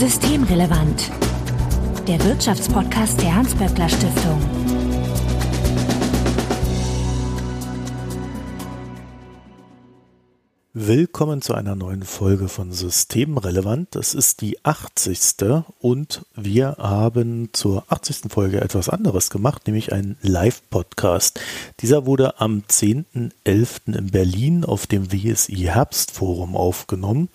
Systemrelevant. Der Wirtschaftspodcast der Hans-Böckler Stiftung. Willkommen zu einer neuen Folge von Systemrelevant. Das ist die 80. und wir haben zur 80. Folge etwas anderes gemacht, nämlich einen Live-Podcast. Dieser wurde am 10.11. in Berlin auf dem WSI Herbstforum aufgenommen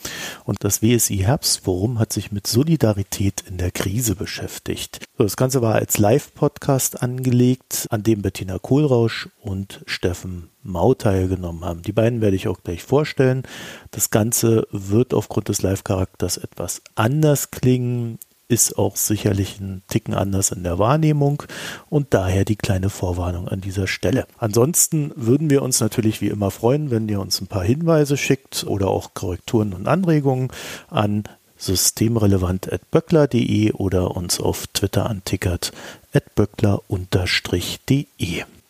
und das WSI Herbstforum hat sich mit Solidarität in der Krise beschäftigt. das Ganze war als Live-Podcast angelegt, an dem Bettina Kohlrausch und Steffen Mau teilgenommen haben. Die beiden werde ich auch gleich vorstellen. Das Ganze wird aufgrund des Live-Charakters etwas anders klingen, ist auch sicherlich ein Ticken anders in der Wahrnehmung und daher die kleine Vorwarnung an dieser Stelle. Ansonsten würden wir uns natürlich wie immer freuen, wenn ihr uns ein paar Hinweise schickt oder auch Korrekturen und Anregungen an systemrelevant.böckler.de oder uns auf Twitter antickert at böckler-de.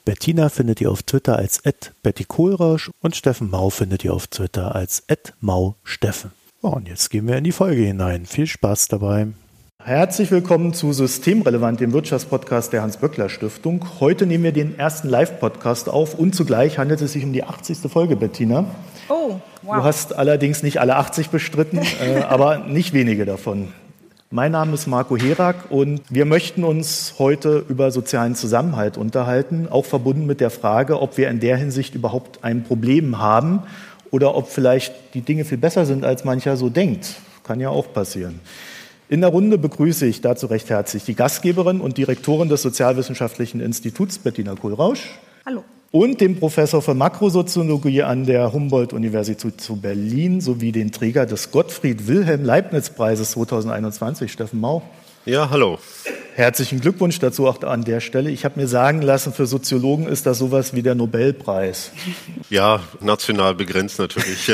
Bettina findet ihr auf Twitter als Betty Kohlrausch und Steffen Mau findet ihr auf Twitter als @mau_steffen. Oh, und jetzt gehen wir in die Folge hinein. Viel Spaß dabei. Herzlich willkommen zu Systemrelevant, dem Wirtschaftspodcast der Hans-Böckler-Stiftung. Heute nehmen wir den ersten Live-Podcast auf und zugleich handelt es sich um die 80. Folge, Bettina. Oh, wow. Du hast allerdings nicht alle 80 bestritten, äh, aber nicht wenige davon. Mein Name ist Marco Herak und wir möchten uns heute über sozialen Zusammenhalt unterhalten, auch verbunden mit der Frage, ob wir in der Hinsicht überhaupt ein Problem haben oder ob vielleicht die Dinge viel besser sind, als mancher so denkt. Kann ja auch passieren. In der Runde begrüße ich dazu recht herzlich die Gastgeberin und Direktorin des Sozialwissenschaftlichen Instituts, Bettina Kohlrausch. Hallo und dem Professor für Makrosoziologie an der Humboldt-Universität zu Berlin sowie den Träger des Gottfried Wilhelm Leibniz-Preises 2021, Steffen Mau. Ja, hallo. Herzlichen Glückwunsch dazu auch an der Stelle. Ich habe mir sagen lassen, für Soziologen ist das sowas wie der Nobelpreis. Ja, national begrenzt natürlich. Äh,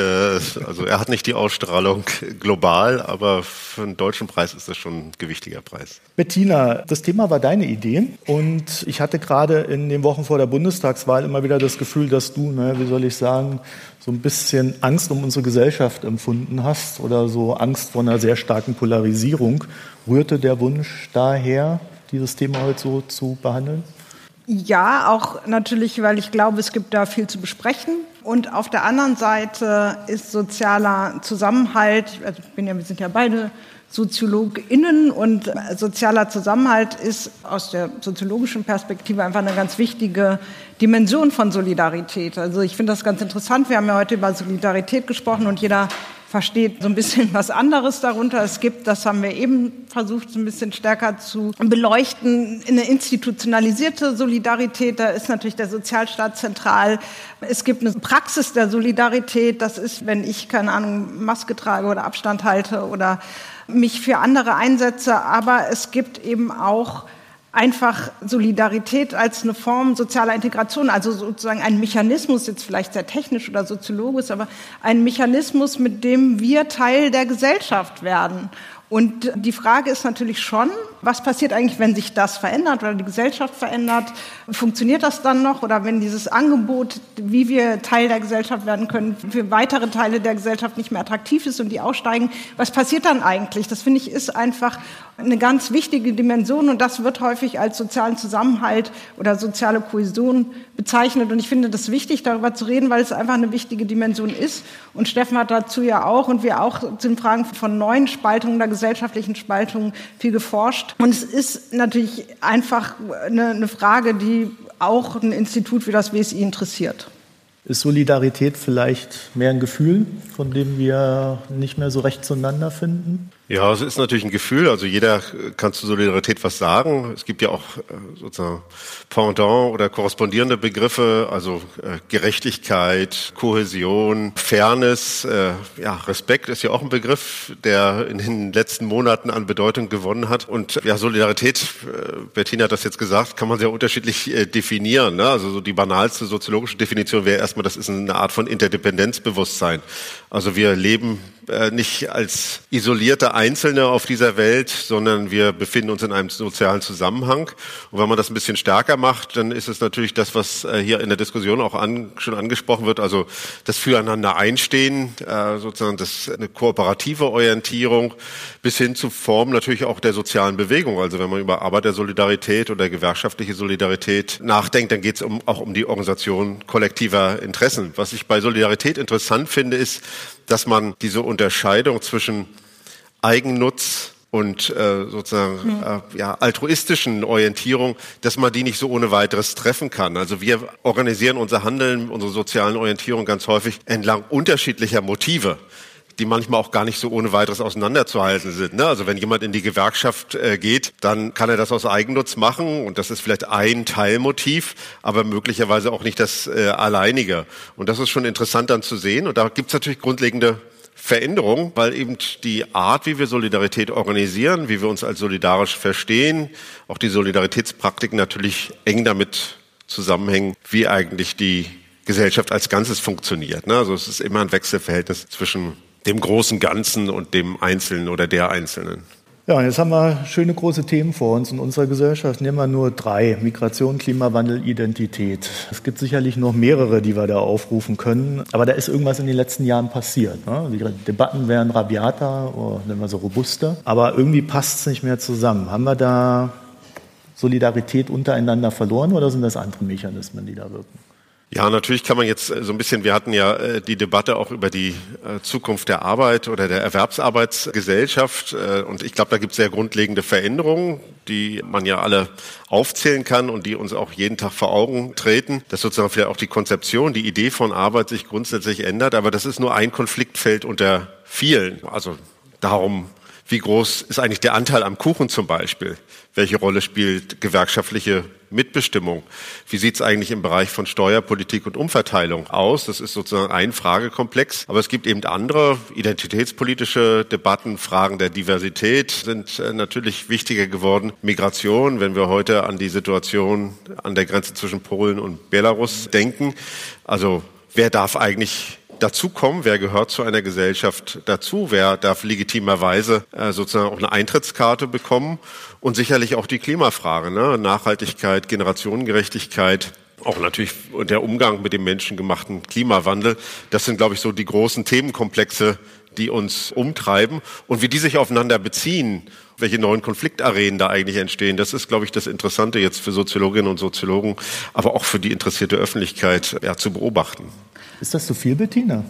also er hat nicht die Ausstrahlung global, aber für einen deutschen Preis ist das schon ein gewichtiger Preis. Bettina, das Thema war deine Idee und ich hatte gerade in den Wochen vor der Bundestagswahl immer wieder das Gefühl, dass du, ne, wie soll ich sagen, so ein bisschen Angst um unsere Gesellschaft empfunden hast oder so Angst vor einer sehr starken Polarisierung. Rührte der Wunsch daher, dieses Thema heute so zu behandeln? Ja, auch natürlich, weil ich glaube, es gibt da viel zu besprechen. Und auf der anderen Seite ist sozialer Zusammenhalt, also ich bin ja, wir sind ja beide SoziologInnen und sozialer Zusammenhalt ist aus der soziologischen Perspektive einfach eine ganz wichtige Dimension von Solidarität. Also ich finde das ganz interessant. Wir haben ja heute über Solidarität gesprochen und jeder versteht so ein bisschen was anderes darunter. Es gibt, das haben wir eben versucht, so ein bisschen stärker zu beleuchten, eine institutionalisierte Solidarität. Da ist natürlich der Sozialstaat zentral. Es gibt eine Praxis der Solidarität. Das ist, wenn ich, keine Ahnung, Maske trage oder Abstand halte oder mich für andere einsetze. Aber es gibt eben auch einfach Solidarität als eine Form sozialer Integration, also sozusagen ein Mechanismus, jetzt vielleicht sehr technisch oder soziologisch, aber ein Mechanismus, mit dem wir Teil der Gesellschaft werden. Und die Frage ist natürlich schon, was passiert eigentlich, wenn sich das verändert oder die Gesellschaft verändert? Funktioniert das dann noch? Oder wenn dieses Angebot, wie wir Teil der Gesellschaft werden können, für weitere Teile der Gesellschaft nicht mehr attraktiv ist und die aussteigen, was passiert dann eigentlich? Das finde ich ist einfach eine ganz wichtige Dimension und das wird häufig als sozialen Zusammenhalt oder soziale Kohäsion bezeichnet. Und ich finde das wichtig, darüber zu reden, weil es einfach eine wichtige Dimension ist. Und Steffen hat dazu ja auch und wir auch zu den Fragen von neuen Spaltungen der gesellschaftlichen Spaltungen viel geforscht. Und es ist natürlich einfach eine, eine Frage, die auch ein Institut wie das WSI interessiert. Ist Solidarität vielleicht mehr ein Gefühl, von dem wir nicht mehr so recht zueinander finden? Ja, es ist natürlich ein Gefühl. Also jeder kann zu Solidarität was sagen. Es gibt ja auch äh, sozusagen Pendant oder korrespondierende Begriffe, also äh, Gerechtigkeit, Kohäsion, Fairness. Äh, ja, Respekt ist ja auch ein Begriff, der in den letzten Monaten an Bedeutung gewonnen hat. Und ja, Solidarität, Bettina hat das jetzt gesagt, kann man sehr unterschiedlich definieren. Ne? Also so die banalste soziologische Definition wäre erstmal, das ist eine Art von Interdependenzbewusstsein. Also wir leben äh, nicht als isolierte Einzelne auf dieser Welt, sondern wir befinden uns in einem sozialen Zusammenhang. Und wenn man das ein bisschen stärker macht, dann ist es natürlich das, was äh, hier in der Diskussion auch an, schon angesprochen wird, also das Füreinander einstehen, äh, sozusagen das eine kooperative Orientierung bis hin zu Formen natürlich auch der sozialen Bewegung. Also wenn man über Arbeitersolidarität oder gewerkschaftliche Solidarität nachdenkt, dann geht es um, auch um die Organisation kollektiver Interessen. Was ich bei Solidarität interessant finde, ist, dass man diese Unterscheidung zwischen Eigennutz und äh, sozusagen hm. äh, ja, altruistischen Orientierung, dass man die nicht so ohne weiteres treffen kann. Also wir organisieren unser Handeln, unsere sozialen Orientierung ganz häufig entlang unterschiedlicher Motive die manchmal auch gar nicht so ohne weiteres auseinanderzuhalten sind. Ne? Also wenn jemand in die Gewerkschaft äh, geht, dann kann er das aus Eigennutz machen und das ist vielleicht ein Teilmotiv, aber möglicherweise auch nicht das äh, alleinige. Und das ist schon interessant dann zu sehen. Und da gibt es natürlich grundlegende Veränderung, weil eben die Art, wie wir Solidarität organisieren, wie wir uns als solidarisch verstehen, auch die Solidaritätspraktiken natürlich eng damit zusammenhängen, wie eigentlich die Gesellschaft als Ganzes funktioniert. Ne? Also es ist immer ein Wechselverhältnis zwischen dem großen Ganzen und dem Einzelnen oder der Einzelnen. Ja, jetzt haben wir schöne große Themen vor uns in unserer Gesellschaft. Nehmen wir nur drei. Migration, Klimawandel, Identität. Es gibt sicherlich noch mehrere, die wir da aufrufen können. Aber da ist irgendwas in den letzten Jahren passiert. Ne? Die Debatten werden rabiater oder nennen wir so robuster. Aber irgendwie passt es nicht mehr zusammen. Haben wir da Solidarität untereinander verloren oder sind das andere Mechanismen, die da wirken? Ja, natürlich kann man jetzt äh, so ein bisschen, wir hatten ja äh, die Debatte auch über die äh, Zukunft der Arbeit oder der Erwerbsarbeitsgesellschaft. Und ich glaube, da gibt es sehr grundlegende Veränderungen, die man ja alle aufzählen kann und die uns auch jeden Tag vor Augen treten, dass sozusagen vielleicht auch die Konzeption, die Idee von Arbeit sich grundsätzlich ändert. Aber das ist nur ein Konfliktfeld unter vielen. Also darum, wie groß ist eigentlich der Anteil am Kuchen zum Beispiel? Welche Rolle spielt gewerkschaftliche Mitbestimmung? Wie sieht es eigentlich im Bereich von Steuerpolitik und Umverteilung aus? Das ist sozusagen ein Fragekomplex. Aber es gibt eben andere identitätspolitische Debatten. Fragen der Diversität sind äh, natürlich wichtiger geworden. Migration, wenn wir heute an die Situation an der Grenze zwischen Polen und Belarus denken. Also wer darf eigentlich dazukommen, wer gehört zu einer Gesellschaft dazu, wer darf legitimerweise äh, sozusagen auch eine Eintrittskarte bekommen und sicherlich auch die Klimafrage, ne? Nachhaltigkeit, Generationengerechtigkeit, auch natürlich der Umgang mit dem menschengemachten Klimawandel. Das sind, glaube ich, so die großen Themenkomplexe, die uns umtreiben und wie die sich aufeinander beziehen, welche neuen Konfliktarenen da eigentlich entstehen. Das ist, glaube ich, das Interessante jetzt für Soziologinnen und Soziologen, aber auch für die interessierte Öffentlichkeit ja, zu beobachten. Ist das zu viel, Bettina?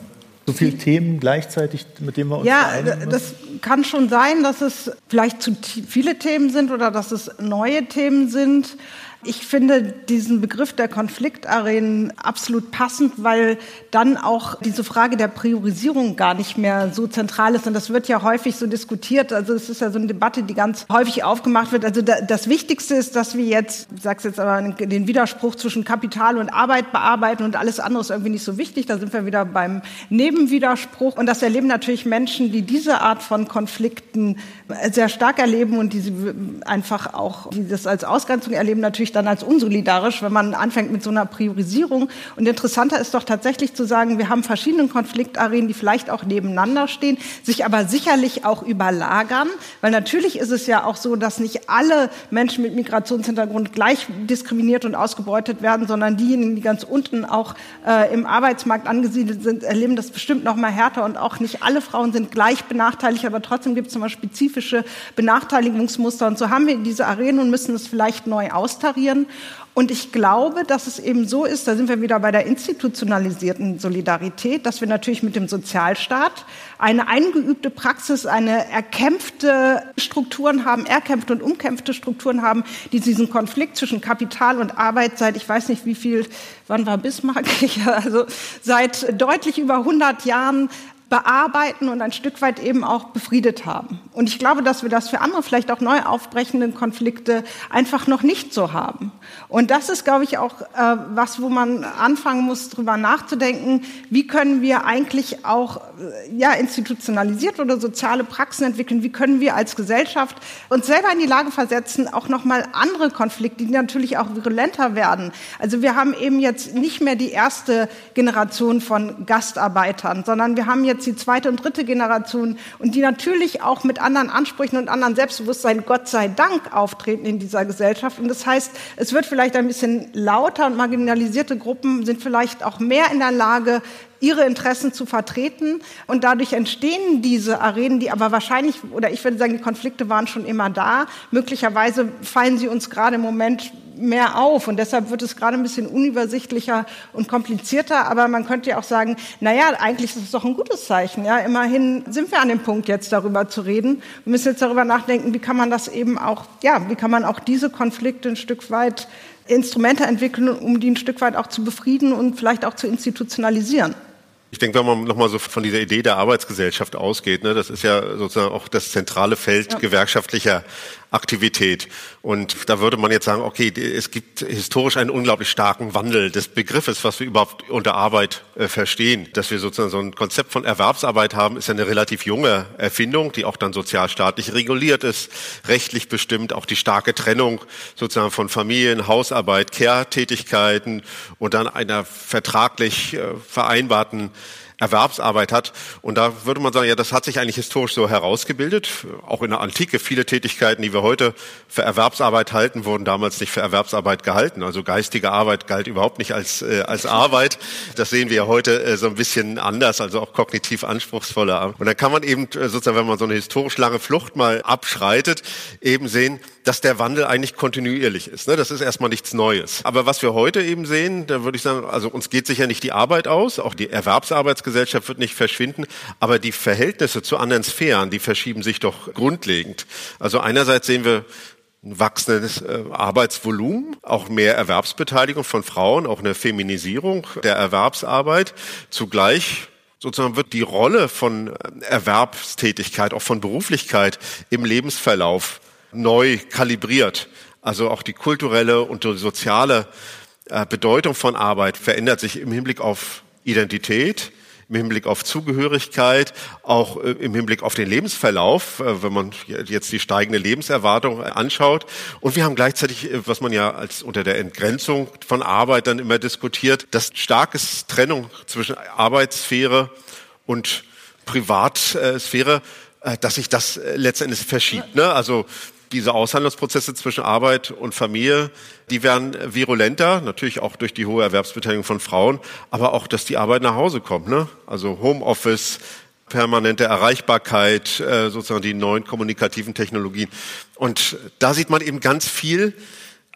So viele Themen gleichzeitig, mit denen wir uns Ja, das kann schon sein, dass es vielleicht zu viele Themen sind oder dass es neue Themen sind. Ich finde diesen Begriff der Konfliktarenen absolut passend, weil dann auch diese Frage der Priorisierung gar nicht mehr so zentral ist. Und das wird ja häufig so diskutiert. Also es ist ja so eine Debatte, die ganz häufig aufgemacht wird. Also das Wichtigste ist, dass wir jetzt, ich sage jetzt aber, den Widerspruch zwischen Kapital und Arbeit bearbeiten und alles andere ist irgendwie nicht so wichtig. Da sind wir wieder beim Nebenwiderspruch. Und das erleben natürlich Menschen, die diese Art von Konflikten sehr stark erleben und die sie einfach auch, die das als Ausgrenzung erleben, natürlich dann als unsolidarisch, wenn man anfängt mit so einer Priorisierung. Und interessanter ist doch tatsächlich zu sagen, wir haben verschiedene Konfliktarenen, die vielleicht auch nebeneinander stehen, sich aber sicherlich auch überlagern, weil natürlich ist es ja auch so, dass nicht alle Menschen mit Migrationshintergrund gleich diskriminiert und ausgebeutet werden, sondern diejenigen, die ganz unten auch äh, im Arbeitsmarkt angesiedelt sind, erleben das bestimmt noch mal härter. Und auch nicht alle Frauen sind gleich benachteiligt, aber trotzdem gibt es immer spezifische Benachteiligungsmuster und so haben wir diese Arenen und müssen es vielleicht neu austarieren integrieren. Und ich glaube, dass es eben so ist, da sind wir wieder bei der institutionalisierten Solidarität, dass wir natürlich mit dem Sozialstaat eine eingeübte Praxis, eine erkämpfte Strukturen haben, erkämpfte und umkämpfte Strukturen haben, die diesen Konflikt zwischen Kapital und Arbeit seit, ich weiß nicht wie viel, wann war Bismarck, also seit deutlich über 100 Jahren bearbeiten und ein Stück weit eben auch befriedet haben. Und ich glaube, dass wir das für andere vielleicht auch neu aufbrechenden Konflikte einfach noch nicht so haben. Und das ist, glaube ich, auch äh, was, wo man anfangen muss, darüber nachzudenken, wie können wir eigentlich auch äh, ja, institutionalisiert oder soziale Praxen entwickeln, wie können wir als Gesellschaft uns selber in die Lage versetzen, auch nochmal andere Konflikte, die natürlich auch virulenter werden. Also wir haben eben jetzt nicht mehr die erste Generation von Gastarbeitern, sondern wir haben jetzt jetzt die zweite und dritte Generation und die natürlich auch mit anderen Ansprüchen und anderen Selbstbewusstsein, Gott sei Dank, auftreten in dieser Gesellschaft. Und das heißt, es wird vielleicht ein bisschen lauter und marginalisierte Gruppen sind vielleicht auch mehr in der Lage, ihre Interessen zu vertreten. Und dadurch entstehen diese Arenen, die aber wahrscheinlich, oder ich würde sagen, die Konflikte waren schon immer da. Möglicherweise fallen sie uns gerade im Moment mehr auf. Und deshalb wird es gerade ein bisschen unübersichtlicher und komplizierter. Aber man könnte ja auch sagen, naja, eigentlich ist es doch ein gutes Zeichen. Ja, immerhin sind wir an dem Punkt, jetzt darüber zu reden. Wir müssen jetzt darüber nachdenken, wie kann man das eben auch, ja, wie kann man auch diese Konflikte ein Stück weit Instrumente entwickeln, um die ein Stück weit auch zu befrieden und vielleicht auch zu institutionalisieren. Ich denke, wenn man nochmal so von dieser Idee der Arbeitsgesellschaft ausgeht, ne, das ist ja sozusagen auch das zentrale Feld ja. gewerkschaftlicher Aktivität. Und da würde man jetzt sagen, okay, es gibt historisch einen unglaublich starken Wandel des Begriffes, was wir überhaupt unter Arbeit äh, verstehen. Dass wir sozusagen so ein Konzept von Erwerbsarbeit haben, ist ja eine relativ junge Erfindung, die auch dann sozialstaatlich reguliert ist, rechtlich bestimmt, auch die starke Trennung sozusagen von Familien, Hausarbeit, Care-Tätigkeiten und dann einer vertraglich äh, vereinbarten Erwerbsarbeit hat. Und da würde man sagen, ja, das hat sich eigentlich historisch so herausgebildet. Auch in der Antike viele Tätigkeiten, die wir heute für Erwerbsarbeit halten, wurden damals nicht für Erwerbsarbeit gehalten. Also geistige Arbeit galt überhaupt nicht als, äh, als Arbeit. Das sehen wir ja heute äh, so ein bisschen anders, also auch kognitiv anspruchsvoller. Und dann kann man eben äh, sozusagen, wenn man so eine historisch lange Flucht mal abschreitet, eben sehen, dass der Wandel eigentlich kontinuierlich ist. Ne? Das ist erstmal nichts Neues. Aber was wir heute eben sehen, da würde ich sagen, also uns geht sicher nicht die Arbeit aus, auch die Erwerbsarbeitsgesellschaft wird nicht verschwinden, aber die Verhältnisse zu anderen Sphären, die verschieben sich doch grundlegend. Also einerseits sehen wir ein wachsendes äh, Arbeitsvolumen, auch mehr Erwerbsbeteiligung von Frauen, auch eine Feminisierung der Erwerbsarbeit. Zugleich sozusagen wird die Rolle von Erwerbstätigkeit, auch von Beruflichkeit im Lebensverlauf neu kalibriert. Also auch die kulturelle und die soziale äh, Bedeutung von Arbeit verändert sich im Hinblick auf Identität, im Hinblick auf Zugehörigkeit, auch äh, im Hinblick auf den Lebensverlauf, äh, wenn man jetzt die steigende Lebenserwartung anschaut. Und wir haben gleichzeitig, was man ja als unter der Entgrenzung von Arbeit dann immer diskutiert, das starkes Trennung zwischen Arbeitssphäre und Privatsphäre, dass sich das letztendlich verschiebt. Ne? Also diese Aushandlungsprozesse zwischen Arbeit und Familie, die werden virulenter, natürlich auch durch die hohe Erwerbsbeteiligung von Frauen, aber auch, dass die Arbeit nach Hause kommt. Ne? Also Homeoffice, permanente Erreichbarkeit, äh, sozusagen die neuen kommunikativen Technologien. Und da sieht man eben ganz viel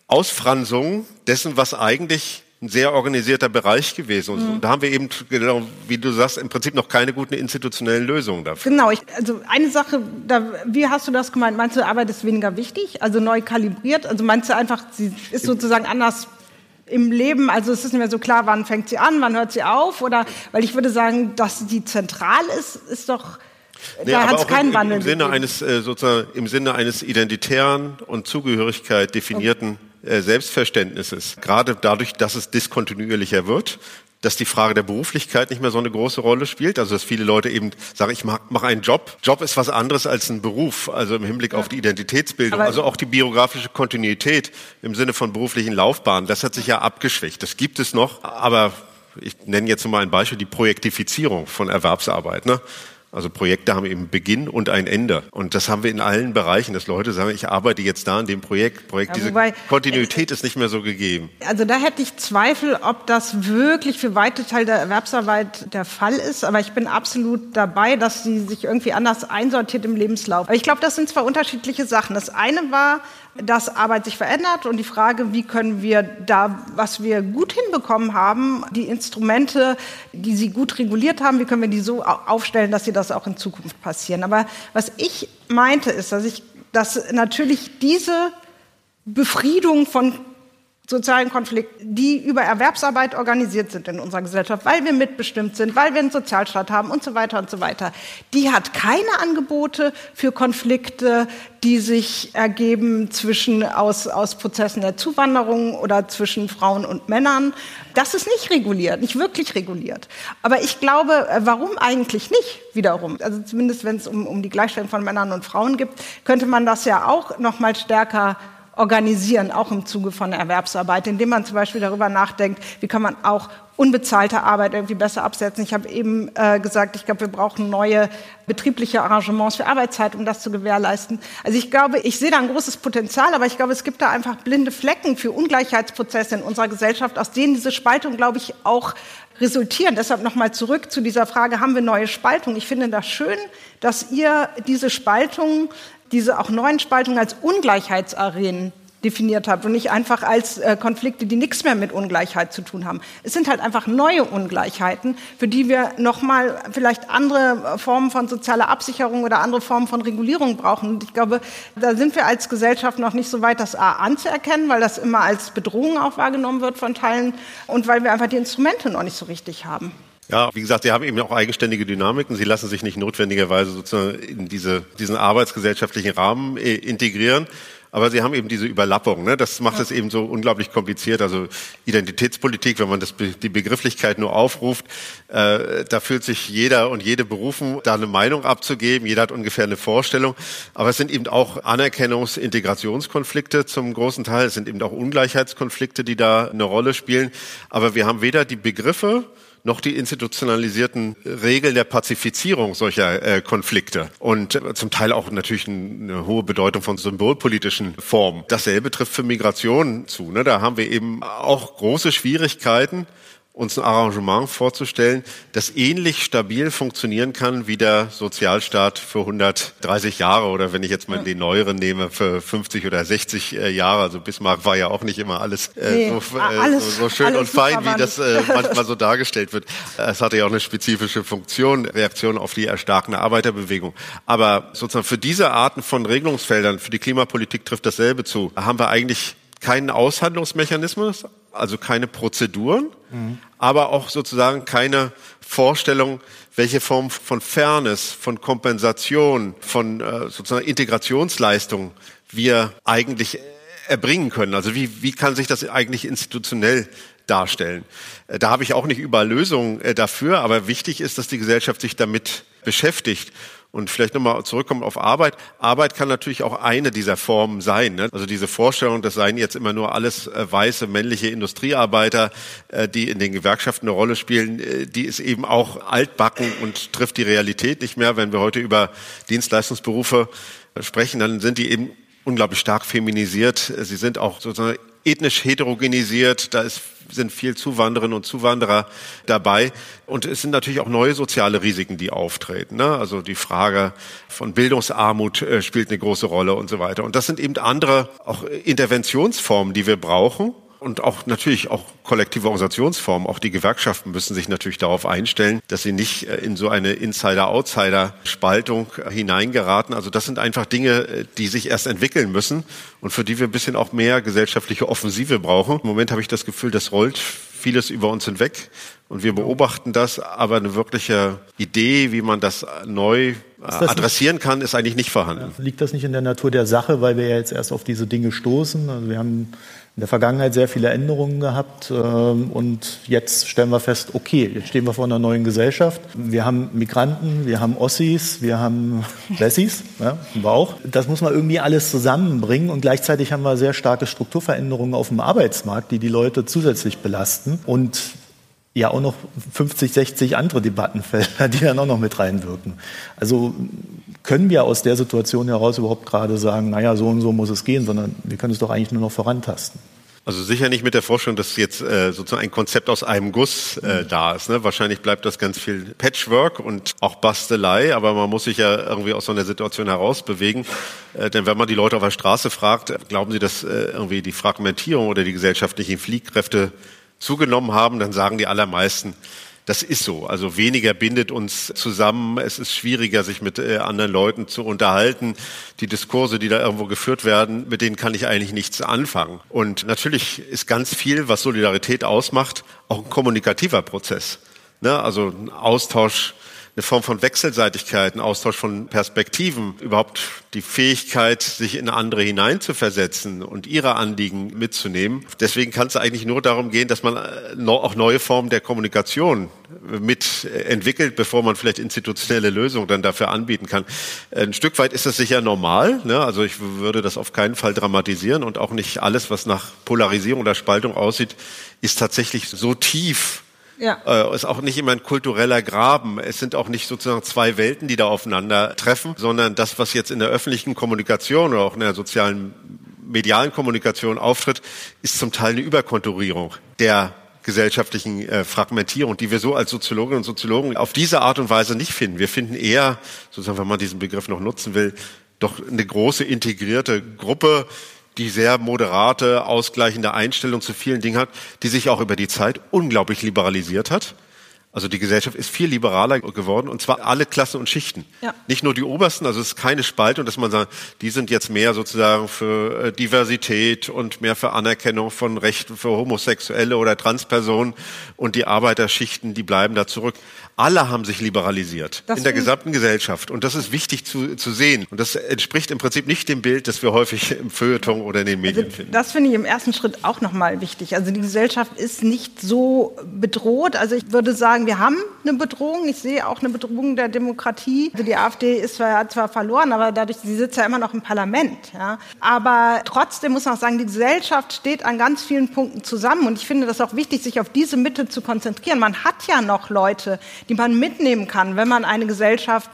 Ausfransung dessen, was eigentlich ein sehr organisierter Bereich gewesen. Und mhm. da haben wir eben, genau, wie du sagst, im Prinzip noch keine guten institutionellen Lösungen dafür. Genau, ich, also eine Sache, da, wie hast du das gemeint? Meinst du, Arbeit ist weniger wichtig, also neu kalibriert? Also meinst du einfach, sie ist sozusagen anders im Leben, also es ist nicht mehr so klar, wann fängt sie an, wann hört sie auf? Oder, weil ich würde sagen, dass die zentral ist, ist doch, Nee, da hat es keinen Wandel. Im Sinne eines äh, sozusagen im Sinne eines identitären und Zugehörigkeit definierten Selbstverständnisses. Gerade dadurch, dass es diskontinuierlicher wird, dass die Frage der Beruflichkeit nicht mehr so eine große Rolle spielt. Also dass viele Leute eben sagen, ich mache einen Job. Job ist was anderes als ein Beruf, also im Hinblick auf die Identitätsbildung. Aber also auch die biografische Kontinuität im Sinne von beruflichen Laufbahnen, das hat sich ja abgeschwächt. Das gibt es noch, aber ich nenne jetzt mal ein Beispiel, die Projektifizierung von Erwerbsarbeit. Ne? Also Projekte haben eben Beginn und ein Ende. Und das haben wir in allen Bereichen, dass Leute sagen, ich arbeite jetzt da an dem Projekt. Projekt ja, diese wobei, Kontinuität ist nicht mehr so gegeben. Also da hätte ich Zweifel, ob das wirklich für weite Teile der Erwerbsarbeit der Fall ist. Aber ich bin absolut dabei, dass sie sich irgendwie anders einsortiert im Lebenslauf. Aber ich glaube, das sind zwei unterschiedliche Sachen. Das eine war, dass Arbeit sich verändert und die Frage, wie können wir da, was wir gut hinbekommen haben, die Instrumente, die sie gut reguliert haben, wie können wir die so aufstellen, dass sie das auch in Zukunft passieren. Aber was ich meinte, ist, dass ich, dass natürlich diese Befriedung von sozialen Konflikten, die über Erwerbsarbeit organisiert sind in unserer Gesellschaft, weil wir mitbestimmt sind, weil wir einen Sozialstaat haben und so weiter und so weiter. Die hat keine Angebote für Konflikte, die sich ergeben zwischen aus, aus Prozessen der Zuwanderung oder zwischen Frauen und Männern. Das ist nicht reguliert, nicht wirklich reguliert. Aber ich glaube, äh, warum eigentlich nicht wiederum? Also zumindest wenn es um, um die Gleichstellung von Männern und Frauen geht, könnte man das ja auch noch mal stärker organisieren, auch im Zuge von Erwerbsarbeit, indem man zum Beispiel darüber nachdenkt, wie kann man auch unbezahlte Arbeit irgendwie besser absetzen. Ich habe eben äh, gesagt, ich glaube, wir brauchen neue betriebliche Arrangements für Arbeitszeit, um das zu gewährleisten. Also ich glaube, ich sehe da ein großes Potenzial, aber ich glaube, es gibt da einfach blinde Flecken für Ungleichheitsprozesse in unserer Gesellschaft, aus denen diese Spaltung, glaube ich, auch resultieren. Deshalb nochmal zurück zu dieser Frage, haben wir neue Spaltung? Ich finde das schön, dass ihr diese Spaltung, diese auch neuen Spaltungen als Ungleichheitsarenen definiert habt und nicht einfach als äh, Konflikte, die nichts mehr mit Ungleichheit zu tun haben. Es sind halt einfach neue Ungleichheiten, für die wir nochmal vielleicht andere Formen von sozialer Absicherung oder andere Formen von Regulierung brauchen. Und ich glaube, da sind wir als Gesellschaft noch nicht so weit, das A anzuerkennen, weil das immer als Bedrohung auch wahrgenommen wird von Teilen und weil wir einfach die Instrumente noch nicht so richtig haben. Ja, wie gesagt, Sie haben eben auch eigenständige Dynamiken. Sie lassen sich nicht notwendigerweise sozusagen in diese, diesen arbeitsgesellschaftlichen Rahmen äh, integrieren. Aber sie haben eben diese Überlappung. Ne? Das macht ja. es eben so unglaublich kompliziert. Also Identitätspolitik, wenn man das, die Begrifflichkeit nur aufruft, äh, da fühlt sich jeder und jede berufen, da eine Meinung abzugeben. Jeder hat ungefähr eine Vorstellung. Aber es sind eben auch Anerkennungs-, Integrationskonflikte zum großen Teil. Es sind eben auch Ungleichheitskonflikte, die da eine Rolle spielen. Aber wir haben weder die Begriffe, noch die institutionalisierten Regeln der Pazifizierung solcher äh, Konflikte und äh, zum Teil auch natürlich eine hohe Bedeutung von symbolpolitischen Formen. Dasselbe trifft für Migration zu. Ne? Da haben wir eben auch große Schwierigkeiten, uns ein Arrangement vorzustellen, das ähnlich stabil funktionieren kann wie der Sozialstaat für 130 Jahre oder wenn ich jetzt mal den neueren nehme, für 50 oder 60 äh, Jahre. Also Bismarck war ja auch nicht immer alles, äh, nee, so, äh, alles, so, so, schön und fein, wie das äh, manchmal so dargestellt wird. Es hatte ja auch eine spezifische Funktion, Reaktion auf die erstarkende Arbeiterbewegung. Aber sozusagen für diese Arten von Regelungsfeldern, für die Klimapolitik trifft dasselbe zu, haben wir eigentlich keinen Aushandlungsmechanismus, also keine Prozeduren, mhm. aber auch sozusagen keine Vorstellung, welche Form von Fairness, von Kompensation, von äh, sozusagen Integrationsleistung wir eigentlich erbringen können. Also wie, wie kann sich das eigentlich institutionell darstellen? Äh, da habe ich auch nicht überall Lösungen äh, dafür, aber wichtig ist, dass die Gesellschaft sich damit beschäftigt. Und vielleicht nochmal zurückkommen auf Arbeit. Arbeit kann natürlich auch eine dieser Formen sein. Ne? Also diese Vorstellung, das seien jetzt immer nur alles äh, weiße männliche Industriearbeiter, äh, die in den Gewerkschaften eine Rolle spielen, äh, die ist eben auch altbacken und trifft die Realität nicht mehr. Wenn wir heute über Dienstleistungsberufe sprechen, dann sind die eben unglaublich stark feminisiert. Sie sind auch sozusagen ethnisch heterogenisiert. Da ist sind viel Zuwanderinnen und Zuwanderer dabei. Und es sind natürlich auch neue soziale Risiken, die auftreten. Ne? Also die Frage von Bildungsarmut äh, spielt eine große Rolle und so weiter. Und das sind eben andere auch Interventionsformen, die wir brauchen und auch natürlich auch kollektive Organisationsformen, auch die Gewerkschaften müssen sich natürlich darauf einstellen, dass sie nicht äh, in so eine Insider-Outsider-Spaltung hineingeraten. Also das sind einfach Dinge, äh, die sich erst entwickeln müssen und für die wir ein bisschen auch mehr gesellschaftliche Offensive brauchen. Im Moment habe ich das Gefühl, das rollt vieles über uns hinweg und wir beobachten das, aber eine wirkliche Idee, wie man das neu adressieren kann, ist eigentlich nicht vorhanden. Liegt das nicht in der Natur der Sache, weil wir ja jetzt erst auf diese Dinge stoßen? Also wir haben in der Vergangenheit sehr viele Änderungen gehabt ähm, und jetzt stellen wir fest, okay, jetzt stehen wir vor einer neuen Gesellschaft. Wir haben Migranten, wir haben Ossis, wir haben Wessis, ja, wir auch. Das muss man irgendwie alles zusammenbringen und gleichzeitig haben wir sehr starke Strukturveränderungen auf dem Arbeitsmarkt, die die Leute zusätzlich belasten und ja auch noch 50, 60 andere Debattenfelder, die dann auch noch mit reinwirken. Also können wir aus der Situation heraus überhaupt gerade sagen, naja, so und so muss es gehen, sondern wir können es doch eigentlich nur noch vorantasten. Also sicher nicht mit der Vorstellung, dass jetzt äh, sozusagen ein Konzept aus einem Guss äh, mhm. da ist. Ne? Wahrscheinlich bleibt das ganz viel Patchwork und auch Bastelei, aber man muss sich ja irgendwie aus so einer Situation herausbewegen. Äh, denn wenn man die Leute auf der Straße fragt, glauben sie, dass äh, irgendwie die Fragmentierung oder die gesellschaftlichen Fliehkräfte zugenommen haben, dann sagen die allermeisten, das ist so. Also weniger bindet uns zusammen. Es ist schwieriger, sich mit äh, anderen Leuten zu unterhalten. Die Diskurse, die da irgendwo geführt werden, mit denen kann ich eigentlich nichts anfangen. Und natürlich ist ganz viel, was Solidarität ausmacht, auch ein kommunikativer Prozess. Ne? Also ein Austausch eine Form von Wechselseitigkeit, ein Austausch von Perspektiven, überhaupt die Fähigkeit, sich in andere hineinzuversetzen und ihre Anliegen mitzunehmen. Deswegen kann es eigentlich nur darum gehen, dass man äh, auch neue Formen der Kommunikation mit entwickelt, bevor man vielleicht institutionelle Lösungen dann dafür anbieten kann. Ein Stück weit ist das sicher normal. Ne? Also ich würde das auf keinen Fall dramatisieren und auch nicht alles, was nach Polarisierung oder Spaltung aussieht, ist tatsächlich so tief. Ja. Äh, ist auch nicht immer ein kultureller Graben. Es sind auch nicht sozusagen zwei Welten, die da aufeinander treffen, sondern das, was jetzt in der öffentlichen Kommunikation oder auch in der sozialen medialen Kommunikation auftritt, ist zum Teil eine Überkonturierung der gesellschaftlichen äh, Fragmentierung, die wir so als Soziologinnen und Soziologen auf diese Art und Weise nicht finden. Wir finden eher, sozusagen, wenn man diesen Begriff noch nutzen will, doch eine große integrierte Gruppe, die sehr moderate, ausgleichende Einstellung zu vielen Dingen hat, die sich auch über die Zeit unglaublich liberalisiert hat also die Gesellschaft ist viel liberaler geworden und zwar alle Klassen und Schichten. Ja. Nicht nur die Obersten, also es ist keine Spaltung, dass man sagt, die sind jetzt mehr sozusagen für äh, Diversität und mehr für Anerkennung von Rechten für Homosexuelle oder Transpersonen und die Arbeiterschichten, die bleiben da zurück. Alle haben sich liberalisiert das in der gesamten Gesellschaft. Und das ist wichtig zu, zu sehen. Und das entspricht im Prinzip nicht dem Bild, das wir häufig im Feuilleton oder in den Medien also, finden. Das finde ich im ersten Schritt auch nochmal wichtig. Also die Gesellschaft ist nicht so bedroht. Also ich würde sagen, wir haben eine Bedrohung. Ich sehe auch eine Bedrohung der Demokratie. Also die AfD ist zwar, zwar verloren, aber dadurch, sie sitzt ja immer noch im Parlament. Ja. Aber trotzdem muss man auch sagen, die Gesellschaft steht an ganz vielen Punkten zusammen. Und ich finde das auch wichtig, sich auf diese Mitte zu konzentrieren. Man hat ja noch Leute, die man mitnehmen kann, wenn man eine Gesellschaft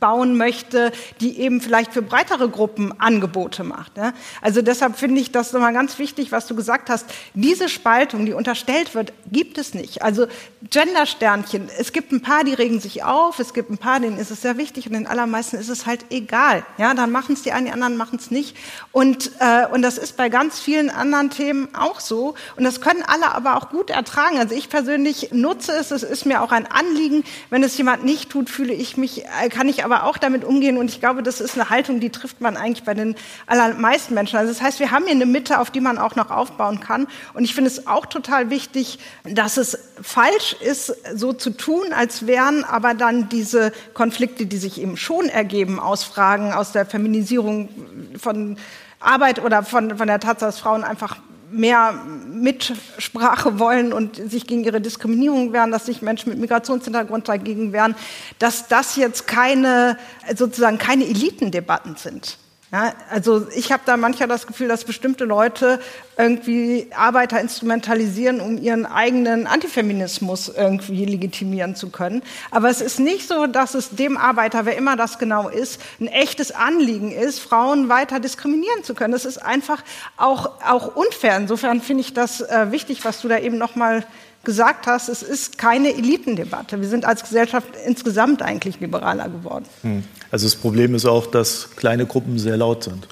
bauen möchte, die eben vielleicht für breitere Gruppen Angebote macht. Also deshalb finde ich das nochmal ganz wichtig, was du gesagt hast. Diese Spaltung, die unterstellt wird, gibt es nicht. Also Gendersternchen, es gibt ein paar, die regen sich auf, es gibt ein paar, denen ist es sehr wichtig und den allermeisten ist es halt egal. Ja, dann machen es die einen, die anderen machen es nicht. Und, äh, und das ist bei ganz vielen anderen Themen auch so. Und das können alle aber auch gut ertragen. Also ich persönlich nutze es, es ist mir auch ein Anliegen. Wenn es jemand nicht tut, fühle ich mich, äh, kann ich aber auch damit umgehen. Und ich glaube, das ist eine Haltung, die trifft man eigentlich bei den allermeisten Menschen. Also das heißt, wir haben hier eine Mitte, auf die man auch noch aufbauen kann. Und ich finde es auch total wichtig, dass es falsch ist, so zu tun, als wären aber dann diese Konflikte, die sich eben schon ergeben aus Fragen, aus der Feminisierung von Arbeit oder von, von der Tatsache, dass Frauen einfach mehr Mitsprache wollen und sich gegen ihre Diskriminierung wehren, dass sich Menschen mit Migrationshintergrund dagegen wehren, dass das jetzt keine, sozusagen keine Elitendebatten sind. Ja, also ich habe da manchmal das Gefühl, dass bestimmte Leute irgendwie Arbeiter instrumentalisieren, um ihren eigenen Antifeminismus irgendwie legitimieren zu können. Aber es ist nicht so, dass es dem Arbeiter, wer immer das genau ist, ein echtes Anliegen ist, Frauen weiter diskriminieren zu können. Das ist einfach auch, auch unfair. Insofern finde ich das äh, wichtig, was du da eben noch mal gesagt hast, es ist keine Elitendebatte. Wir sind als Gesellschaft insgesamt eigentlich liberaler geworden. Hm. Also das Problem ist auch, dass kleine Gruppen sehr laut sind.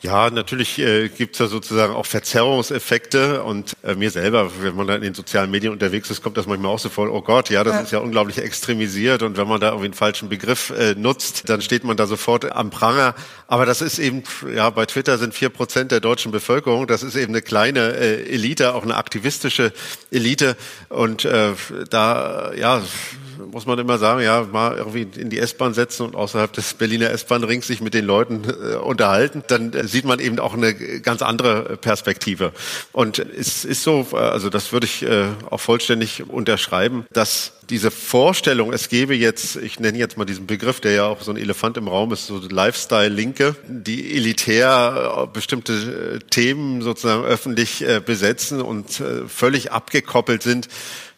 Ja, natürlich äh, gibt es da sozusagen auch Verzerrungseffekte und äh, mir selber, wenn man da in den sozialen Medien unterwegs ist, kommt das manchmal auch so voll, oh Gott, ja, das ja. ist ja unglaublich extremisiert und wenn man da irgendwie einen falschen Begriff äh, nutzt, dann steht man da sofort am Pranger. Aber das ist eben, ja, bei Twitter sind vier Prozent der deutschen Bevölkerung, das ist eben eine kleine äh, Elite, auch eine aktivistische Elite und äh, da, ja, muss man immer sagen, ja, mal irgendwie in die S-Bahn setzen und außerhalb des Berliner S-Bahn-Rings sich mit den Leuten äh, unterhalten, dann äh, sieht man eben auch eine ganz andere Perspektive. Und es ist so, äh, also das würde ich äh, auch vollständig unterschreiben, dass diese Vorstellung, es gäbe jetzt, ich nenne jetzt mal diesen Begriff, der ja auch so ein Elefant im Raum ist, so Lifestyle-Linke, die elitär äh, bestimmte Themen sozusagen öffentlich besetzen und völlig abgekoppelt sind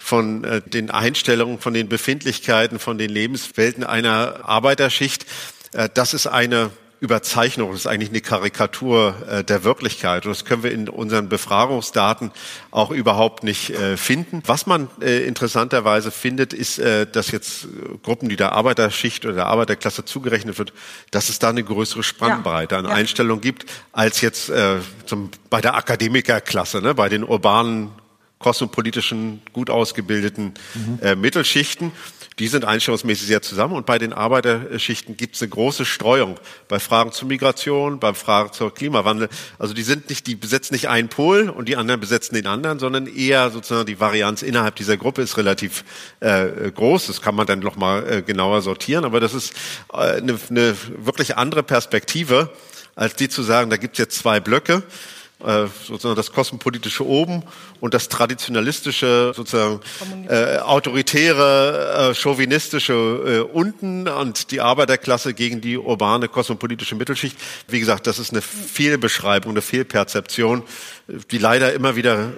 von äh, den Einstellungen, von den Befindlichkeiten, von den Lebenswelten einer Arbeiterschicht. Äh, das ist eine Überzeichnung, das ist eigentlich eine Karikatur äh, der Wirklichkeit. Und das können wir in unseren Befragungsdaten auch überhaupt nicht äh, finden. Was man äh, interessanterweise findet, ist, äh, dass jetzt Gruppen, die der Arbeiterschicht oder der Arbeiterklasse zugerechnet wird, dass es da eine größere Spannbreite an ja. Einstellungen gibt, als jetzt äh, zum, bei der Akademikerklasse, ne, bei den urbanen kosmopolitischen, gut ausgebildeten mhm. äh, Mittelschichten. Die sind einstellungsmäßig sehr zusammen und bei den Arbeiterschichten gibt es eine große Streuung bei Fragen zur Migration, bei Fragen zur Klimawandel. Also die sind nicht, die besetzen nicht einen Pol und die anderen besetzen den anderen, sondern eher sozusagen die Varianz innerhalb dieser Gruppe ist relativ äh, groß. Das kann man dann noch mal äh, genauer sortieren, aber das ist äh, eine, eine wirklich andere Perspektive als die zu sagen, da gibt es jetzt zwei Blöcke äh, sozusagen das kosmopolitische oben und das traditionalistische, sozusagen äh, autoritäre, äh, chauvinistische äh, unten und die Arbeiterklasse gegen die urbane kosmopolitische Mittelschicht. Wie gesagt, das ist eine Fehlbeschreibung, eine Fehlperzeption, die leider immer wieder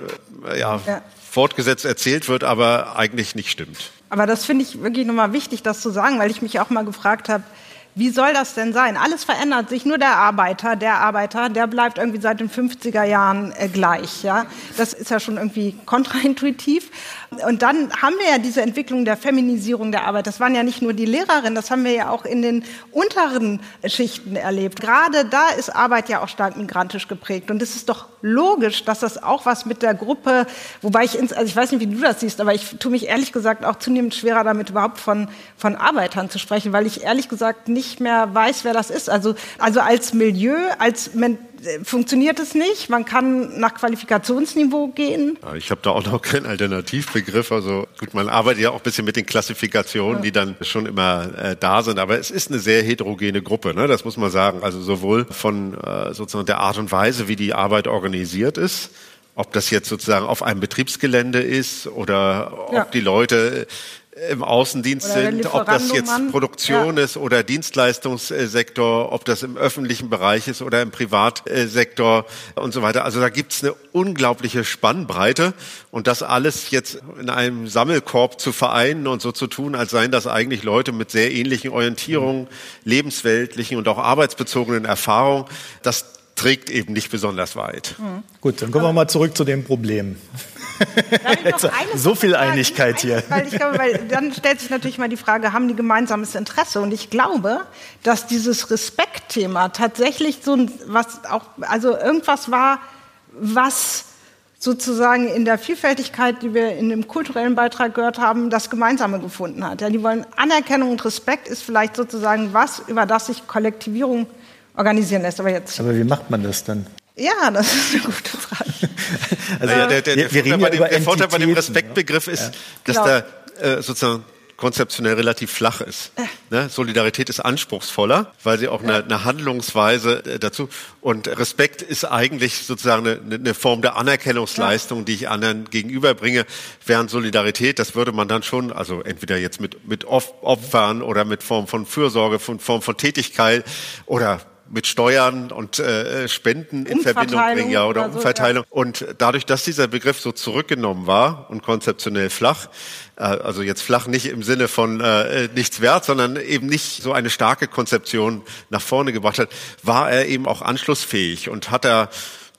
äh, ja, ja. fortgesetzt erzählt wird, aber eigentlich nicht stimmt. Aber das finde ich wirklich nochmal wichtig, das zu sagen, weil ich mich auch mal gefragt habe, wie soll das denn sein? Alles verändert sich, nur der Arbeiter, der Arbeiter, der bleibt irgendwie seit den 50er Jahren äh, gleich. Ja? Das ist ja schon irgendwie kontraintuitiv. Und dann haben wir ja diese Entwicklung der Feminisierung der Arbeit. Das waren ja nicht nur die Lehrerinnen, das haben wir ja auch in den unteren Schichten erlebt. Gerade da ist Arbeit ja auch stark migrantisch geprägt. Und es ist doch logisch, dass das auch was mit der Gruppe, wobei ich, ins, also ich weiß nicht, wie du das siehst, aber ich tue mich ehrlich gesagt auch zunehmend schwerer damit überhaupt von, von Arbeitern zu sprechen, weil ich ehrlich gesagt nicht mehr weiß, wer das ist. Also, also als Milieu, als funktioniert es nicht. Man kann nach Qualifikationsniveau gehen. Ich habe da auch noch keinen Alternativbegriff. Also gut, man arbeitet ja auch ein bisschen mit den Klassifikationen, ja. die dann schon immer äh, da sind. Aber es ist eine sehr heterogene Gruppe, ne? das muss man sagen. Also sowohl von äh, sozusagen der Art und Weise, wie die Arbeit organisiert ist, ob das jetzt sozusagen auf einem Betriebsgelände ist oder ob ja. die Leute im Außendienst sind, ob das jetzt Produktion ja. ist oder Dienstleistungssektor, ob das im öffentlichen Bereich ist oder im Privatsektor und so weiter. Also da gibt's eine unglaubliche Spannbreite und das alles jetzt in einem Sammelkorb zu vereinen und so zu tun, als seien das eigentlich Leute mit sehr ähnlichen Orientierungen, lebensweltlichen und auch arbeitsbezogenen Erfahrungen, das trägt eben nicht besonders weit. Mhm. Gut, dann kommen wir mal zurück zu dem Problem. so viel Einigkeit hier. Weil ich glaube, weil dann stellt sich natürlich mal die Frage, haben die gemeinsames Interesse? Und ich glaube, dass dieses Respektthema tatsächlich so ein, was auch, also irgendwas war, was sozusagen in der Vielfältigkeit, die wir in dem kulturellen Beitrag gehört haben, das Gemeinsame gefunden hat. Ja, die wollen Anerkennung und Respekt ist vielleicht sozusagen was, über das sich Kollektivierung organisieren lässt. Aber jetzt. Aber wie macht man das dann? Ja, das ist eine gute Frage. also ja, der, der, der, wir, Vorteil, dem, der Vorteil bei dem Respektbegriff ist, ja. dass genau. der äh, sozusagen konzeptionell relativ flach ist. Äh. Ne? Solidarität ist anspruchsvoller, weil sie auch eine, eine Handlungsweise äh, dazu und Respekt ist eigentlich sozusagen eine, eine Form der Anerkennungsleistung, ja. die ich anderen gegenüberbringe, während Solidarität, das würde man dann schon, also entweder jetzt mit mit Opfern oder mit Form von Fürsorge, von Form von Tätigkeit oder mit Steuern und äh, Spenden in Verbindung bringen, ja, oder, oder Umverteilung. So, ja. Und dadurch, dass dieser Begriff so zurückgenommen war und konzeptionell flach, äh, also jetzt flach nicht im Sinne von äh, nichts wert, sondern eben nicht so eine starke Konzeption nach vorne gebracht hat, war er eben auch anschlussfähig und hat er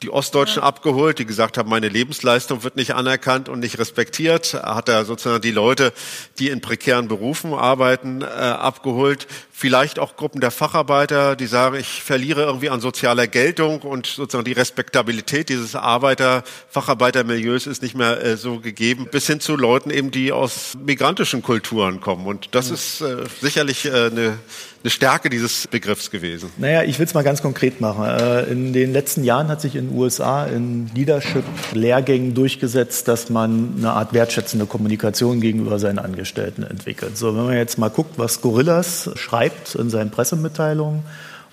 die Ostdeutschen ja. abgeholt, die gesagt haben, meine Lebensleistung wird nicht anerkannt und nicht respektiert. Hat er sozusagen die Leute, die in prekären Berufen arbeiten, äh, abgeholt. Vielleicht auch Gruppen der Facharbeiter, die sagen, ich verliere irgendwie an sozialer Geltung und sozusagen die Respektabilität dieses Arbeiter, Facharbeitermilieus ist nicht mehr äh, so gegeben, bis hin zu Leuten eben, die aus migrantischen Kulturen kommen. Und das ja. ist äh, sicherlich äh, eine eine Stärke dieses Begriffs gewesen? Naja, ich will es mal ganz konkret machen. Äh, in den letzten Jahren hat sich in den USA in Leadership-Lehrgängen durchgesetzt, dass man eine Art wertschätzende Kommunikation gegenüber seinen Angestellten entwickelt. So, wenn man jetzt mal guckt, was Gorillas schreibt in seinen Pressemitteilungen,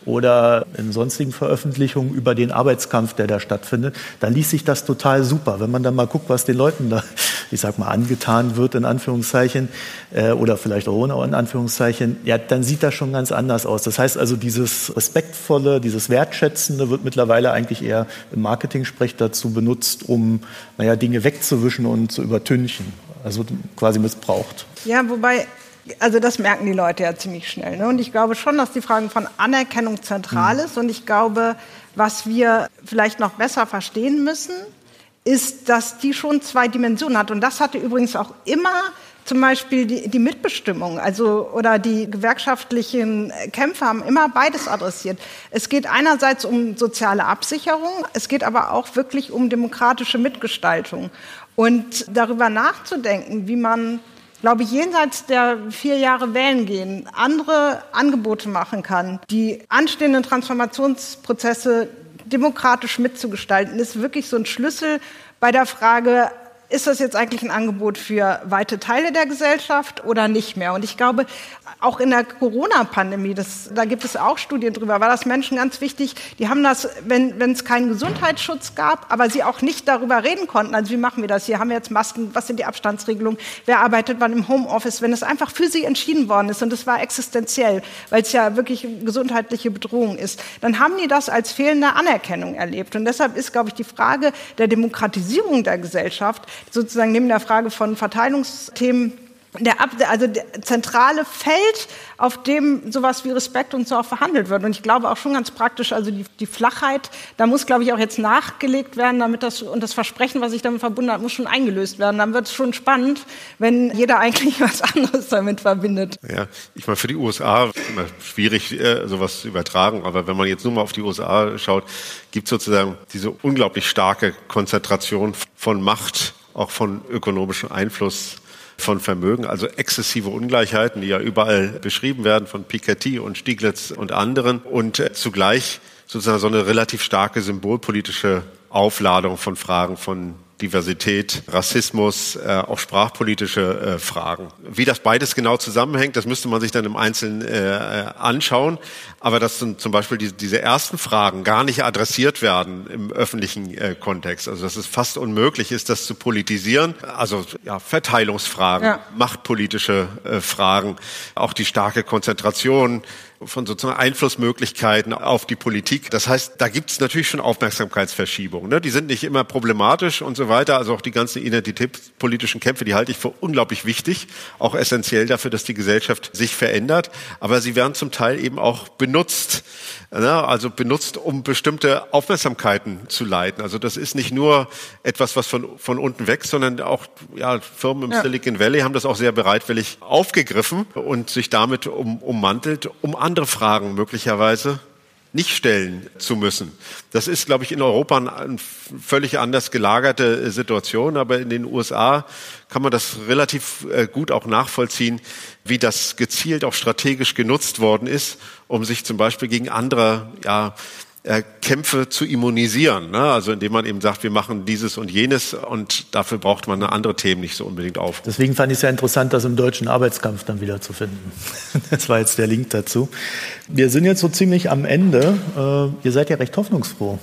oder in sonstigen Veröffentlichungen über den Arbeitskampf, der da stattfindet, dann liest sich das total super. Wenn man dann mal guckt, was den Leuten da, ich sag mal, angetan wird, in Anführungszeichen, äh, oder vielleicht auch ohne in Anführungszeichen, ja, dann sieht das schon ganz anders aus. Das heißt also, dieses Respektvolle, dieses Wertschätzende wird mittlerweile eigentlich eher im Marketing-Sprech dazu benutzt, um, naja, Dinge wegzuwischen und zu übertünchen. Also quasi missbraucht. Ja, wobei also das merken die Leute ja ziemlich schnell. Ne? Und ich glaube schon, dass die Frage von Anerkennung zentral mhm. ist. Und ich glaube, was wir vielleicht noch besser verstehen müssen, ist, dass die schon zwei Dimensionen hat. Und das hatte übrigens auch immer zum Beispiel die, die Mitbestimmung, also oder die gewerkschaftlichen Kämpfe haben immer beides adressiert. Es geht einerseits um soziale Absicherung, es geht aber auch wirklich um demokratische Mitgestaltung. Und darüber nachzudenken, wie man glaube ich, jenseits der vier Jahre Wählen gehen, andere Angebote machen kann, die anstehenden Transformationsprozesse demokratisch mitzugestalten, ist wirklich so ein Schlüssel bei der Frage, ist das jetzt eigentlich ein Angebot für weite Teile der Gesellschaft oder nicht mehr? Und ich glaube, auch in der Corona-Pandemie, da gibt es auch Studien drüber, war das Menschen ganz wichtig, die haben das, wenn, es keinen Gesundheitsschutz gab, aber sie auch nicht darüber reden konnten, also wie machen wir das? Hier haben wir jetzt Masken, was sind die Abstandsregelungen, wer arbeitet wann im Homeoffice, wenn es einfach für sie entschieden worden ist und es war existenziell, weil es ja wirklich gesundheitliche Bedrohung ist, dann haben die das als fehlende Anerkennung erlebt. Und deshalb ist, glaube ich, die Frage der Demokratisierung der Gesellschaft sozusagen neben der Frage von Verteilungsthemen der, also der zentrale Feld, auf dem sowas wie Respekt und so auch verhandelt wird. Und ich glaube auch schon ganz praktisch, also die, die Flachheit, da muss, glaube ich, auch jetzt nachgelegt werden, damit das, und das Versprechen, was sich damit verbunden hat, muss schon eingelöst werden. Dann wird es schon spannend, wenn jeder eigentlich was anderes damit verbindet. Ja, ich meine, für die USA ist immer schwierig, äh, sowas zu übertragen. Aber wenn man jetzt nur mal auf die USA schaut, gibt es sozusagen diese unglaublich starke Konzentration von Macht, auch von ökonomischem Einfluss von Vermögen, also exzessive Ungleichheiten, die ja überall beschrieben werden von Piketty und Stieglitz und anderen. Und äh, zugleich sozusagen so eine relativ starke symbolpolitische Aufladung von Fragen von Diversität, Rassismus, äh, auch sprachpolitische äh, Fragen. Wie das beides genau zusammenhängt, das müsste man sich dann im Einzelnen äh, anschauen. Aber dass zum Beispiel die, diese ersten Fragen gar nicht adressiert werden im öffentlichen äh, Kontext. Also dass es fast unmöglich ist, das zu politisieren. Also ja, Verteilungsfragen, ja. machtpolitische äh, Fragen, auch die starke Konzentration von sozusagen Einflussmöglichkeiten auf die Politik. Das heißt, da gibt es natürlich schon Aufmerksamkeitsverschiebungen. Ne? Die sind nicht immer problematisch und so weiter. Also auch die ganzen identitätspolitischen Kämpfe, die halte ich für unglaublich wichtig, auch essentiell dafür, dass die Gesellschaft sich verändert. Aber sie werden zum Teil eben auch benutzt. Ne? Also benutzt, um bestimmte Aufmerksamkeiten zu leiten. Also das ist nicht nur etwas, was von, von unten weg, sondern auch ja, Firmen im ja. Silicon Valley haben das auch sehr bereitwillig aufgegriffen und sich damit um, ummantelt, um andere Fragen möglicherweise nicht stellen zu müssen. Das ist, glaube ich, in Europa eine völlig anders gelagerte Situation, aber in den USA kann man das relativ äh, gut auch nachvollziehen, wie das gezielt auch strategisch genutzt worden ist, um sich zum Beispiel gegen andere ja, äh, Kämpfe zu immunisieren. Ne? Also indem man eben sagt, wir machen dieses und jenes und dafür braucht man andere Themen nicht so unbedingt auf. Deswegen fand ich es ja interessant, das im deutschen Arbeitskampf dann wieder zu finden. Das war jetzt der Link dazu. Wir sind jetzt so ziemlich am Ende. Äh, ihr seid ja recht hoffnungsfroh.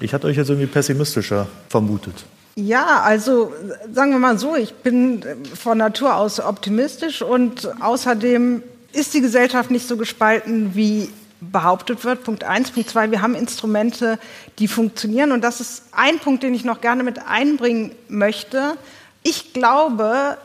Ich hatte euch jetzt irgendwie pessimistischer vermutet. Ja, also sagen wir mal so, ich bin von Natur aus optimistisch und außerdem ist die Gesellschaft nicht so gespalten, wie behauptet wird. Punkt eins. Punkt zwei, wir haben Instrumente, die funktionieren. Und das ist ein Punkt, den ich noch gerne mit einbringen möchte. Ich glaube,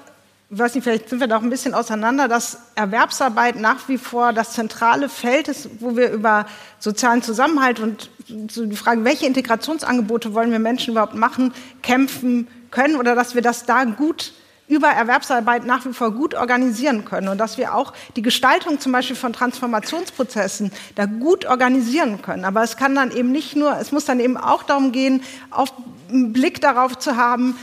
weiß nicht, vielleicht sind wir da auch ein bisschen auseinander, dass Erwerbsarbeit nach wie vor das zentrale Feld ist, wo wir über sozialen Zusammenhalt und die Frage, welche Integrationsangebote wollen wir Menschen überhaupt machen, kämpfen können oder dass wir das da gut über Erwerbsarbeit nach wie vor gut organisieren können und dass wir auch die Gestaltung zum Beispiel von Transformationsprozessen da gut organisieren können. Aber es kann dann eben nicht nur, es muss dann eben auch darum gehen, auf einen Blick darauf zu haben,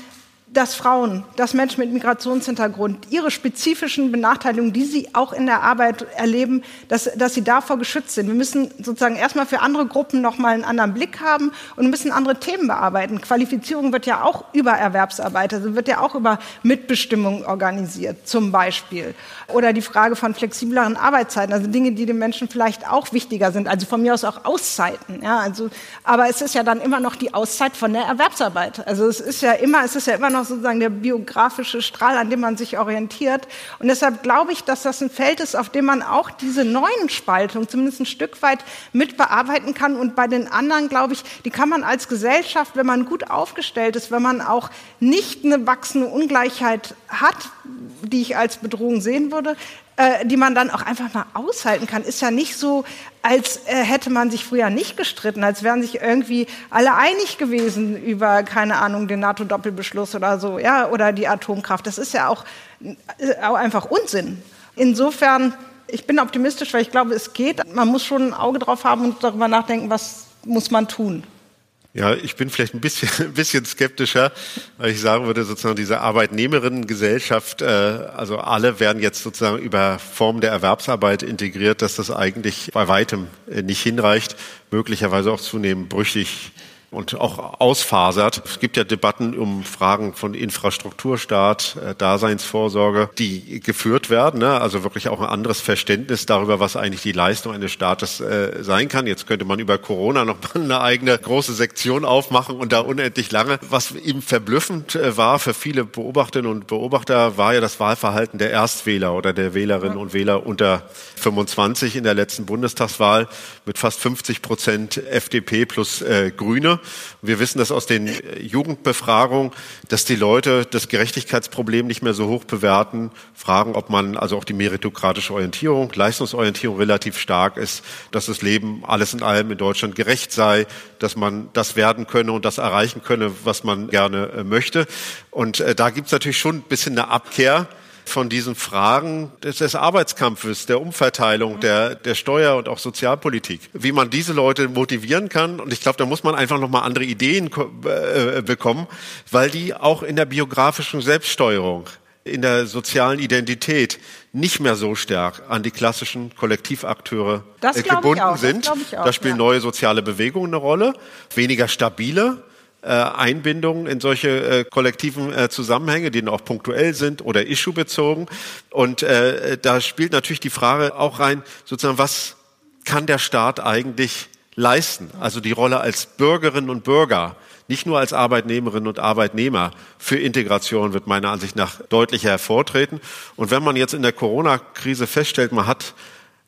dass Frauen, dass Menschen mit Migrationshintergrund ihre spezifischen Benachteiligungen, die sie auch in der Arbeit erleben, dass, dass sie davor geschützt sind. Wir müssen sozusagen erstmal für andere Gruppen nochmal einen anderen Blick haben und bisschen andere Themen bearbeiten. Qualifizierung wird ja auch über Erwerbsarbeit, also wird ja auch über Mitbestimmung organisiert, zum Beispiel. Oder die Frage von flexibleren Arbeitszeiten, also Dinge, die den Menschen vielleicht auch wichtiger sind, also von mir aus auch Auszeiten. Ja, also, aber es ist ja dann immer noch die Auszeit von der Erwerbsarbeit. Also es ist ja immer, es ist ja immer noch sozusagen der biografische Strahl, an dem man sich orientiert. Und deshalb glaube ich, dass das ein Feld ist, auf dem man auch diese neuen Spaltungen zumindest ein Stück weit mit bearbeiten kann. Und bei den anderen, glaube ich, die kann man als Gesellschaft, wenn man gut aufgestellt ist, wenn man auch nicht eine wachsende Ungleichheit hat, die ich als Bedrohung sehen würde, äh, die man dann auch einfach mal aushalten kann. Ist ja nicht so, als äh, hätte man sich früher nicht gestritten, als wären sich irgendwie alle einig gewesen über, keine Ahnung, den NATO-Doppelbeschluss oder so, ja, oder die Atomkraft. Das ist ja auch, äh, auch einfach Unsinn. Insofern, ich bin optimistisch, weil ich glaube, es geht. Man muss schon ein Auge drauf haben und darüber nachdenken, was muss man tun. Ja, ich bin vielleicht ein bisschen, ein bisschen skeptischer, weil ich sagen würde, sozusagen diese Arbeitnehmerinnengesellschaft, äh, also alle werden jetzt sozusagen über Formen der Erwerbsarbeit integriert, dass das eigentlich bei weitem äh, nicht hinreicht, möglicherweise auch zunehmend brüchig und auch ausfasert. Es gibt ja Debatten um Fragen von Infrastrukturstaat, äh, Daseinsvorsorge, die geführt werden. Ne? Also wirklich auch ein anderes Verständnis darüber, was eigentlich die Leistung eines Staates äh, sein kann. Jetzt könnte man über Corona noch mal eine eigene große Sektion aufmachen und da unendlich lange. Was ihm verblüffend äh, war für viele Beobachterinnen und Beobachter, war ja das Wahlverhalten der Erstwähler oder der Wählerinnen und Wähler unter 25 in der letzten Bundestagswahl mit fast 50 Prozent FDP plus äh, Grüne. Wir wissen das aus den Jugendbefragungen, dass die Leute das Gerechtigkeitsproblem nicht mehr so hoch bewerten, fragen, ob man also auch die meritokratische Orientierung, Leistungsorientierung relativ stark ist, dass das Leben alles in allem in Deutschland gerecht sei, dass man das werden könne und das erreichen könne, was man gerne äh, möchte. Und äh, da gibt es natürlich schon ein bisschen eine Abkehr von diesen Fragen des, des Arbeitskampfes, der Umverteilung, der, der Steuer- und auch Sozialpolitik. Wie man diese Leute motivieren kann. Und ich glaube, da muss man einfach nochmal andere Ideen äh, bekommen, weil die auch in der biografischen Selbststeuerung in der sozialen Identität nicht mehr so stark an die klassischen Kollektivakteure das gebunden sind. Auch, da spielen ja. neue soziale Bewegungen eine Rolle, weniger stabile äh, Einbindung in solche äh, kollektiven äh, Zusammenhänge, die dann auch punktuell sind oder issue-bezogen. Und äh, da spielt natürlich die Frage auch rein, sozusagen, was kann der Staat eigentlich leisten? Also die Rolle als Bürgerinnen und Bürger, nicht nur als Arbeitnehmerinnen und Arbeitnehmer für Integration wird meiner Ansicht nach deutlicher hervortreten. Und wenn man jetzt in der Corona-Krise feststellt, man hat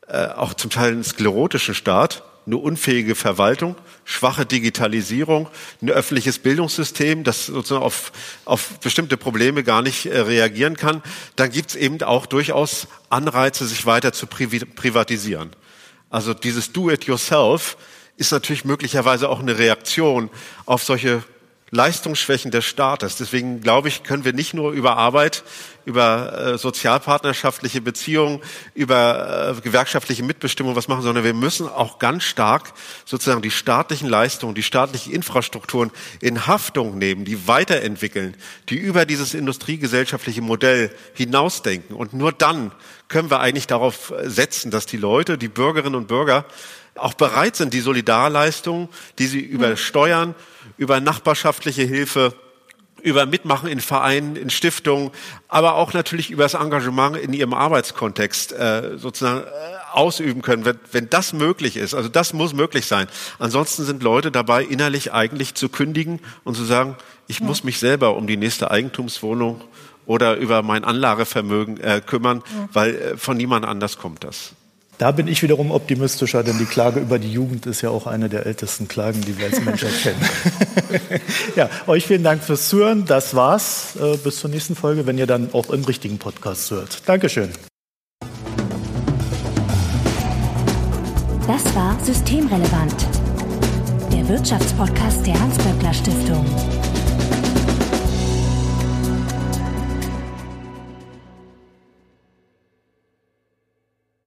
äh, auch zum Teil einen sklerotischen Staat, eine unfähige Verwaltung, schwache Digitalisierung, ein öffentliches Bildungssystem, das sozusagen auf, auf bestimmte Probleme gar nicht äh, reagieren kann, dann gibt es eben auch durchaus Anreize, sich weiter zu privatisieren. Also dieses Do-it-yourself ist natürlich möglicherweise auch eine Reaktion auf solche Leistungsschwächen des Staates. Deswegen glaube ich, können wir nicht nur über Arbeit, über äh, sozialpartnerschaftliche Beziehungen, über äh, gewerkschaftliche Mitbestimmung was machen, sondern wir müssen auch ganz stark sozusagen die staatlichen Leistungen, die staatlichen Infrastrukturen in Haftung nehmen, die weiterentwickeln, die über dieses industriegesellschaftliche Modell hinausdenken. Und nur dann können wir eigentlich darauf setzen, dass die Leute, die Bürgerinnen und Bürger auch bereit sind, die Solidarleistungen, die sie über Steuern, über nachbarschaftliche Hilfe, über Mitmachen in Vereinen, in Stiftungen, aber auch natürlich über das Engagement in ihrem Arbeitskontext äh, sozusagen äh, ausüben können, wenn, wenn das möglich ist. Also das muss möglich sein. Ansonsten sind Leute dabei, innerlich eigentlich zu kündigen und zu sagen, ich ja. muss mich selber um die nächste Eigentumswohnung oder über mein Anlagevermögen äh, kümmern, ja. weil äh, von niemand anders kommt das. Da bin ich wiederum optimistischer, denn die Klage über die Jugend ist ja auch eine der ältesten Klagen, die wir als Menschheit kennen. ja, euch vielen Dank fürs Zuhören. Das war's. Äh, bis zur nächsten Folge, wenn ihr dann auch im richtigen Podcast hört. Dankeschön. Das war Systemrelevant, der Wirtschaftspodcast der Hans-Böckler Stiftung.